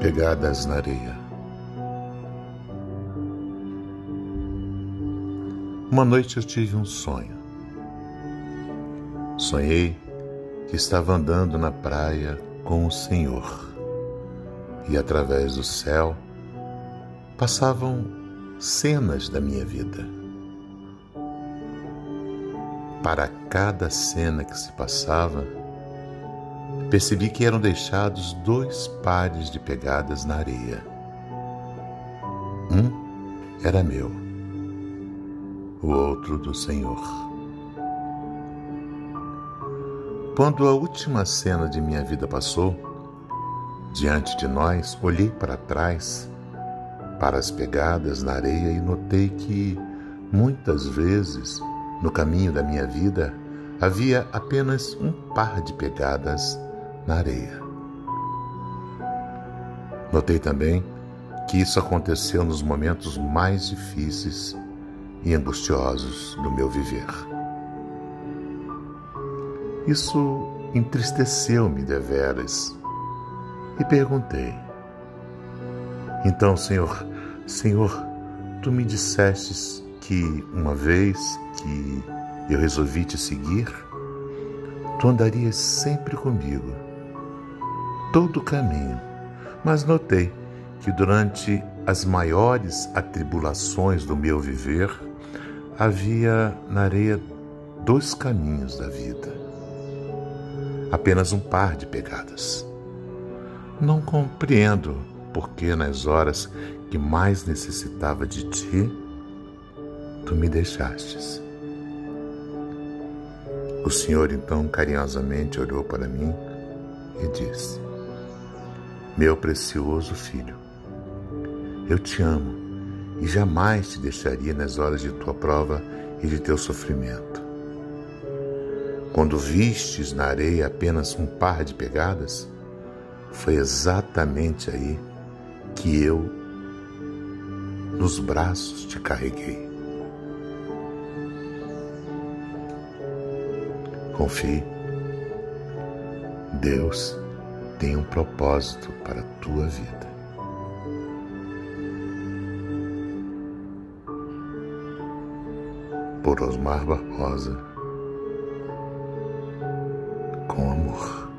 Pegadas na areia. Uma noite eu tive um sonho. Sonhei que estava andando na praia com o Senhor e através do céu passavam cenas da minha vida. Para cada cena que se passava, percebi que eram deixados dois pares de pegadas na areia. Um era meu, o outro do Senhor. Quando a última cena de minha vida passou, diante de nós, olhei para trás, para as pegadas na areia e notei que, muitas vezes, no caminho da minha vida, havia apenas um par de pegadas na areia. Notei também que isso aconteceu nos momentos mais difíceis e angustiosos do meu viver. Isso entristeceu-me deveras e perguntei: Então, Senhor, Senhor, tu me dissestes que uma vez que eu resolvi te seguir, tu andarias sempre comigo, todo o caminho. Mas notei que durante as maiores atribulações do meu viver, havia na areia dois caminhos da vida apenas um par de pegadas. Não compreendo porque nas horas que mais necessitava de ti, tu me deixastes. O Senhor então carinhosamente olhou para mim e disse: Meu precioso filho, eu te amo e jamais te deixaria nas horas de tua prova e de teu sofrimento. Quando vistes na areia apenas um par de pegadas, foi exatamente aí que eu, nos braços, te carreguei. Confie, Deus tem um propósito para a tua vida. Por Osmar Barbosa com amor.